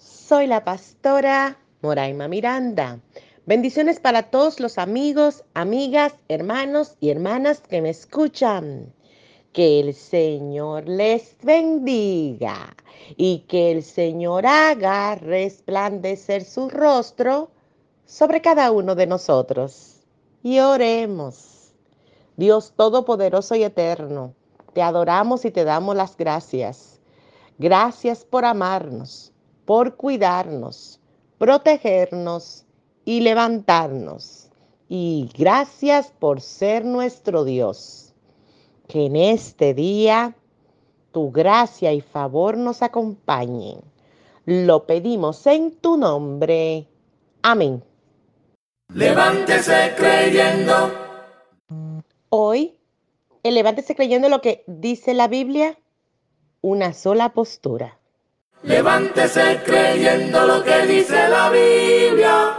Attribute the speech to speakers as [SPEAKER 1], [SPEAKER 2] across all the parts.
[SPEAKER 1] Soy la pastora Moraima Miranda. Bendiciones para todos los amigos, amigas, hermanos y hermanas que me escuchan. Que el Señor les bendiga y que el Señor haga resplandecer su rostro sobre cada uno de nosotros. Y oremos. Dios Todopoderoso y Eterno, te adoramos y te damos las gracias. Gracias por amarnos por cuidarnos, protegernos y levantarnos. Y gracias por ser nuestro Dios. Que en este día tu gracia y favor nos acompañen. Lo pedimos en tu nombre. Amén.
[SPEAKER 2] Levántese creyendo.
[SPEAKER 1] Hoy, el levántese creyendo lo que dice la Biblia, una sola postura.
[SPEAKER 2] Levántese creyendo lo que dice la Biblia.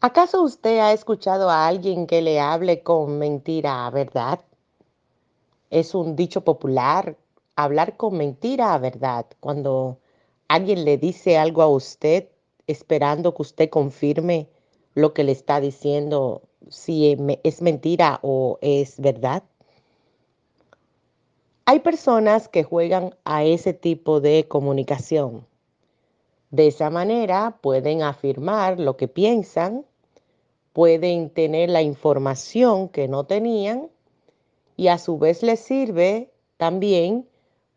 [SPEAKER 1] ¿Acaso usted ha escuchado a alguien que le hable con mentira a verdad? Es un dicho popular, hablar con mentira a verdad. Cuando alguien le dice algo a usted esperando que usted confirme lo que le está diciendo, si es mentira o es verdad. Hay personas que juegan a ese tipo de comunicación. De esa manera pueden afirmar lo que piensan, pueden tener la información que no tenían y a su vez les sirve también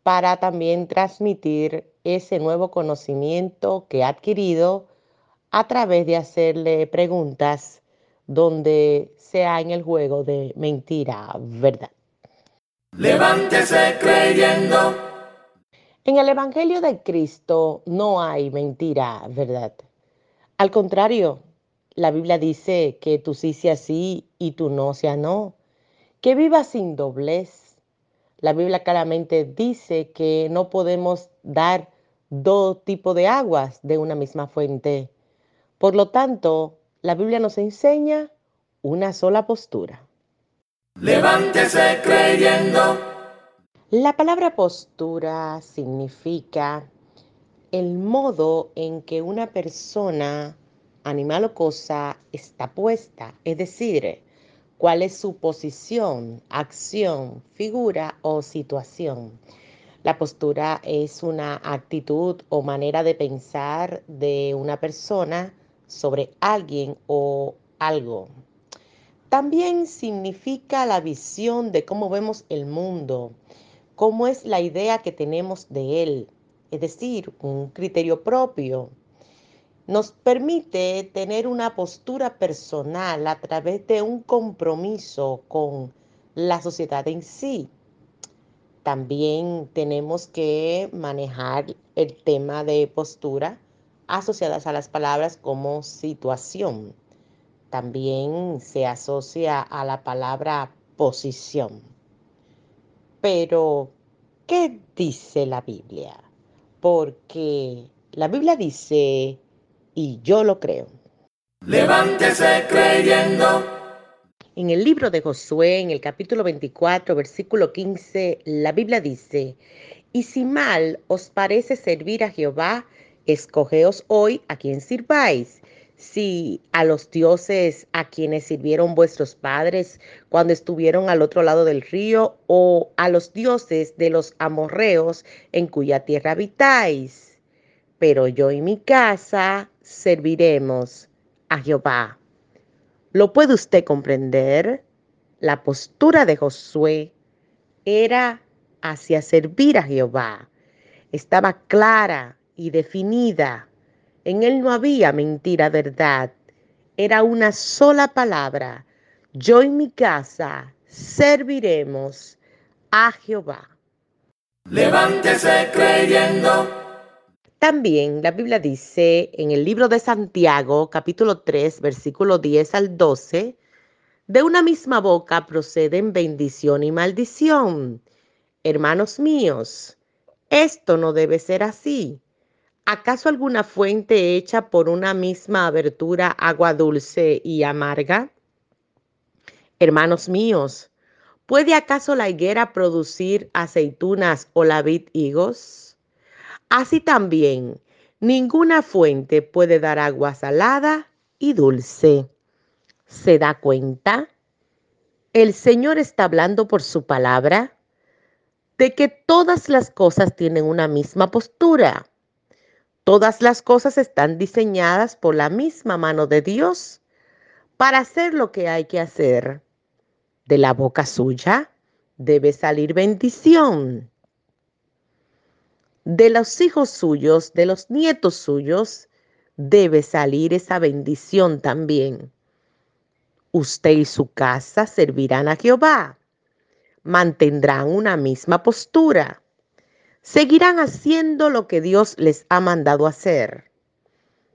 [SPEAKER 1] para también transmitir ese nuevo conocimiento que ha adquirido a través de hacerle preguntas donde sea en el juego de mentira, verdad.
[SPEAKER 2] Levántese creyendo.
[SPEAKER 1] En el Evangelio de Cristo no hay mentira, ¿verdad? Al contrario, la Biblia dice que tú sí sea sí y tú no sea no, que viva sin doblez. La Biblia claramente dice que no podemos dar dos tipos de aguas de una misma fuente. Por lo tanto, la Biblia nos enseña una sola postura.
[SPEAKER 2] Levántese creyendo.
[SPEAKER 1] La palabra postura significa el modo en que una persona, animal o cosa está puesta, es decir, cuál es su posición, acción, figura o situación. La postura es una actitud o manera de pensar de una persona sobre alguien o algo. También significa la visión de cómo vemos el mundo, cómo es la idea que tenemos de él, es decir, un criterio propio. Nos permite tener una postura personal a través de un compromiso con la sociedad en sí. También tenemos que manejar el tema de postura asociadas a las palabras como situación también se asocia a la palabra posición. Pero, ¿qué dice la Biblia? Porque la Biblia dice, y yo lo creo.
[SPEAKER 2] Levántese creyendo.
[SPEAKER 1] En el libro de Josué, en el capítulo 24, versículo 15, la Biblia dice, y si mal os parece servir a Jehová, escogeos hoy a quien sirváis si a los dioses a quienes sirvieron vuestros padres cuando estuvieron al otro lado del río, o a los dioses de los amorreos en cuya tierra habitáis. Pero yo y mi casa serviremos a Jehová. ¿Lo puede usted comprender? La postura de Josué era hacia servir a Jehová. Estaba clara y definida en él no había mentira, verdad. Era una sola palabra. Yo y mi casa serviremos a Jehová.
[SPEAKER 2] Levántese creyendo.
[SPEAKER 1] También la Biblia dice en el libro de Santiago, capítulo 3, versículo 10 al 12, de una misma boca proceden bendición y maldición. Hermanos míos, esto no debe ser así. ¿Acaso alguna fuente hecha por una misma abertura agua dulce y amarga? Hermanos míos, ¿puede acaso la higuera producir aceitunas o la vid higos? Así también, ninguna fuente puede dar agua salada y dulce. ¿Se da cuenta? El Señor está hablando por su palabra de que todas las cosas tienen una misma postura. Todas las cosas están diseñadas por la misma mano de Dios para hacer lo que hay que hacer. De la boca suya debe salir bendición de los hijos suyos, de los nietos suyos, debe salir esa bendición también. Usted y su casa servirán a Jehová, mantendrán una misma postura, seguirán haciendo lo que Dios les ha mandado hacer.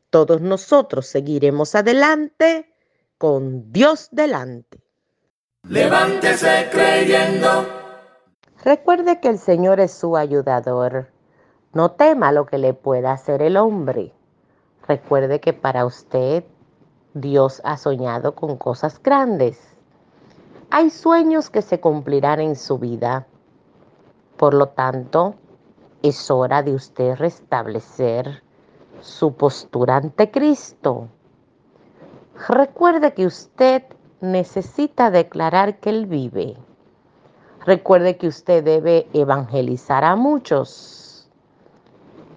[SPEAKER 1] Todos nosotros seguiremos adelante con Dios delante.
[SPEAKER 2] Levántese creyendo.
[SPEAKER 1] Recuerde que el Señor es su ayudador no tema lo que le pueda hacer el hombre. Recuerde que para usted Dios ha soñado con cosas grandes. Hay sueños que se cumplirán en su vida. Por lo tanto, es hora de usted restablecer su postura ante Cristo. Recuerde que usted necesita declarar que Él vive. Recuerde que usted debe evangelizar a muchos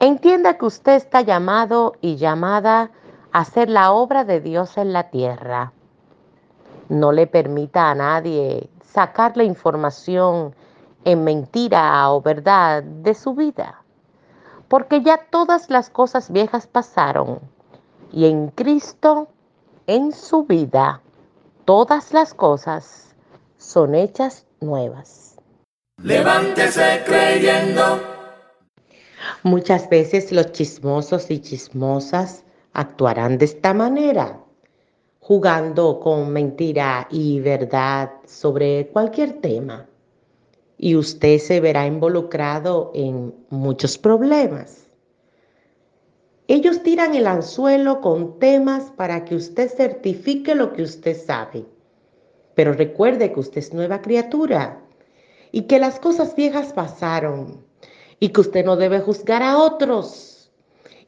[SPEAKER 1] Entienda que usted está llamado y llamada a hacer la obra de Dios en la tierra. No le permita a nadie sacar la información en mentira o verdad de su vida, porque ya todas las cosas viejas pasaron y en Cristo, en su vida, todas las cosas son hechas nuevas.
[SPEAKER 2] Levántese creyendo.
[SPEAKER 1] Muchas veces los chismosos y chismosas actuarán de esta manera, jugando con mentira y verdad sobre cualquier tema. Y usted se verá involucrado en muchos problemas. Ellos tiran el anzuelo con temas para que usted certifique lo que usted sabe. Pero recuerde que usted es nueva criatura y que las cosas viejas pasaron y que usted no debe juzgar a otros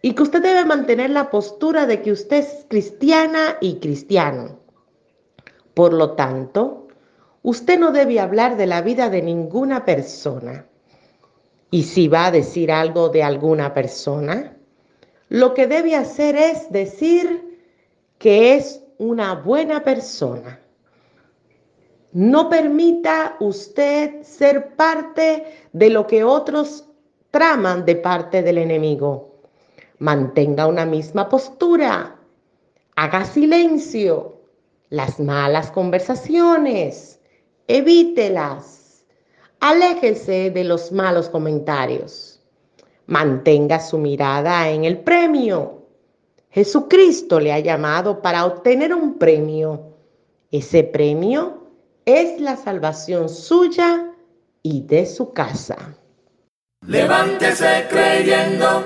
[SPEAKER 1] y que usted debe mantener la postura de que usted es cristiana y cristiano. Por lo tanto, usted no debe hablar de la vida de ninguna persona. Y si va a decir algo de alguna persona, lo que debe hacer es decir que es una buena persona. No permita usted ser parte de lo que otros traman de parte del enemigo. Mantenga una misma postura. Haga silencio. Las malas conversaciones. Evítelas. Aléjese de los malos comentarios. Mantenga su mirada en el premio. Jesucristo le ha llamado para obtener un premio. Ese premio es la salvación suya y de su casa.
[SPEAKER 2] Levántese creyendo.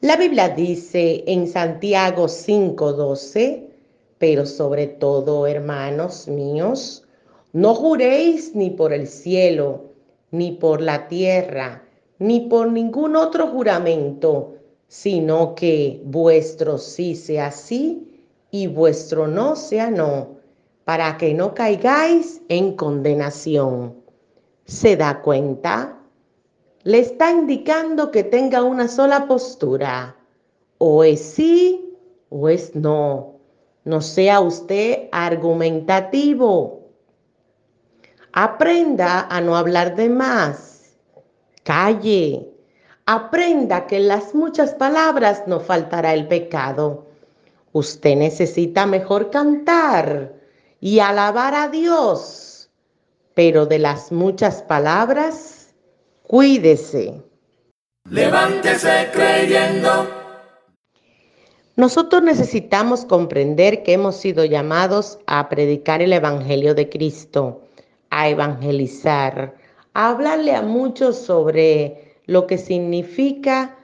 [SPEAKER 1] La Biblia dice en Santiago 5:12, pero sobre todo, hermanos míos, no juréis ni por el cielo, ni por la tierra, ni por ningún otro juramento, sino que vuestro sí sea sí y vuestro no sea no, para que no caigáis en condenación. ¿Se da cuenta? le está indicando que tenga una sola postura. O es sí o es no. No sea usted argumentativo. Aprenda a no hablar de más. Calle. Aprenda que en las muchas palabras no faltará el pecado. Usted necesita mejor cantar y alabar a Dios, pero de las muchas palabras Cuídese.
[SPEAKER 2] Levántese creyendo.
[SPEAKER 1] Nosotros necesitamos comprender que hemos sido llamados a predicar el Evangelio de Cristo, evangelizar, a hablarle a muchos sobre lo que significa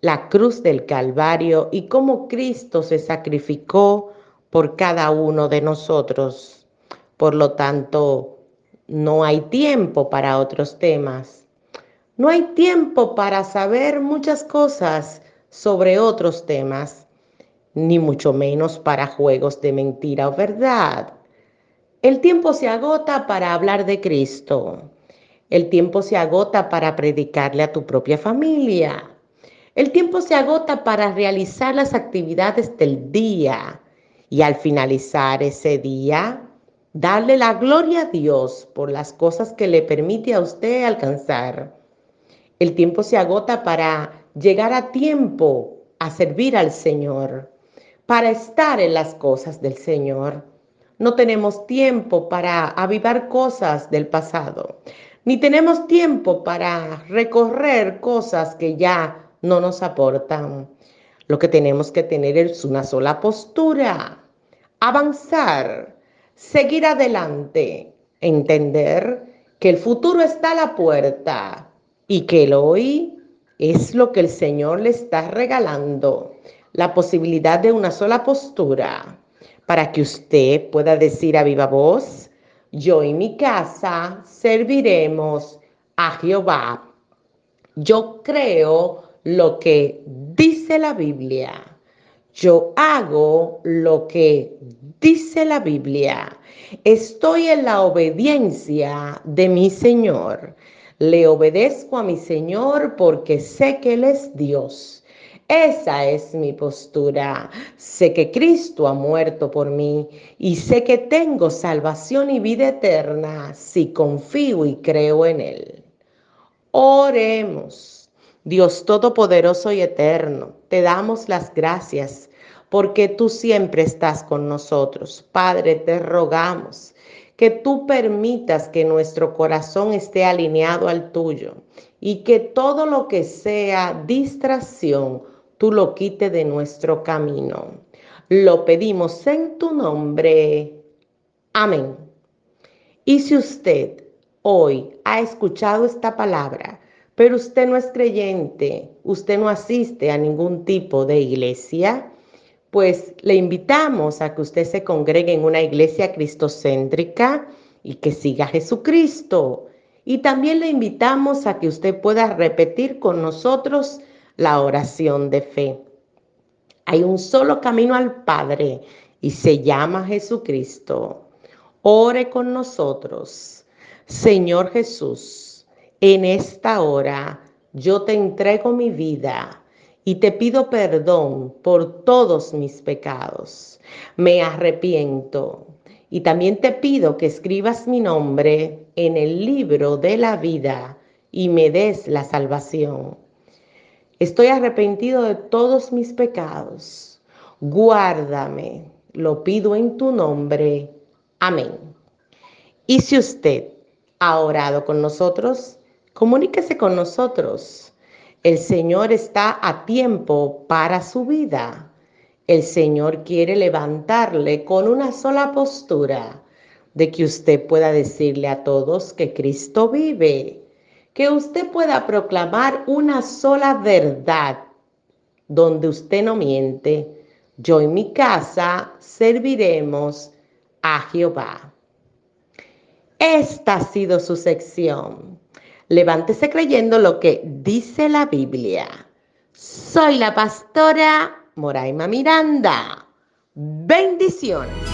[SPEAKER 1] la cruz del Calvario y cómo Cristo se sacrificó por cada uno de nosotros. Por lo tanto, no hay tiempo para otros temas. No hay tiempo para saber muchas cosas sobre otros temas, ni mucho menos para juegos de mentira o verdad. El tiempo se agota para hablar de Cristo. El tiempo se agota para predicarle a tu propia familia. El tiempo se agota para realizar las actividades del día y al finalizar ese día, darle la gloria a Dios por las cosas que le permite a usted alcanzar. El tiempo se agota para llegar a tiempo a servir al Señor, para estar en las cosas del Señor. No tenemos tiempo para avivar cosas del pasado, ni tenemos tiempo para recorrer cosas que ya no nos aportan. Lo que tenemos que tener es una sola postura, avanzar, seguir adelante, entender que el futuro está a la puerta y que el hoy es lo que el Señor le está regalando, la posibilidad de una sola postura, para que usted pueda decir a viva voz, yo y mi casa serviremos a Jehová. Yo creo lo que dice la Biblia. Yo hago lo que dice la Biblia. Estoy en la obediencia de mi Señor. Le obedezco a mi Señor porque sé que Él es Dios. Esa es mi postura. Sé que Cristo ha muerto por mí y sé que tengo salvación y vida eterna si confío y creo en Él. Oremos. Dios Todopoderoso y Eterno, te damos las gracias porque tú siempre estás con nosotros. Padre, te rogamos que tú permitas que nuestro corazón esté alineado al tuyo y que todo lo que sea distracción, tú lo quites de nuestro camino. Lo pedimos en tu nombre. Amén. Y si usted hoy ha escuchado esta palabra, pero usted no es creyente, usted no asiste a ningún tipo de iglesia, pues le invitamos a que usted se congregue en una iglesia cristocéntrica y que siga a Jesucristo. Y también le invitamos a que usted pueda repetir con nosotros la oración de fe. Hay un solo camino al Padre y se llama Jesucristo. Ore con nosotros. Señor Jesús en esta hora yo te entrego mi vida y te pido perdón por todos mis pecados. Me arrepiento y también te pido que escribas mi nombre en el libro de la vida y me des la salvación. Estoy arrepentido de todos mis pecados. Guárdame. Lo pido en tu nombre. Amén. Y si usted ha orado con nosotros, comuníquese con nosotros. El Señor está a tiempo para su vida. El Señor quiere levantarle con una sola postura de que usted pueda decirle a todos que Cristo vive, que usted pueda proclamar una sola verdad donde usted no miente. Yo y mi casa serviremos a Jehová. Esta ha sido su sección Levántese creyendo lo que dice la Biblia. Soy la pastora Moraima Miranda. Bendiciones.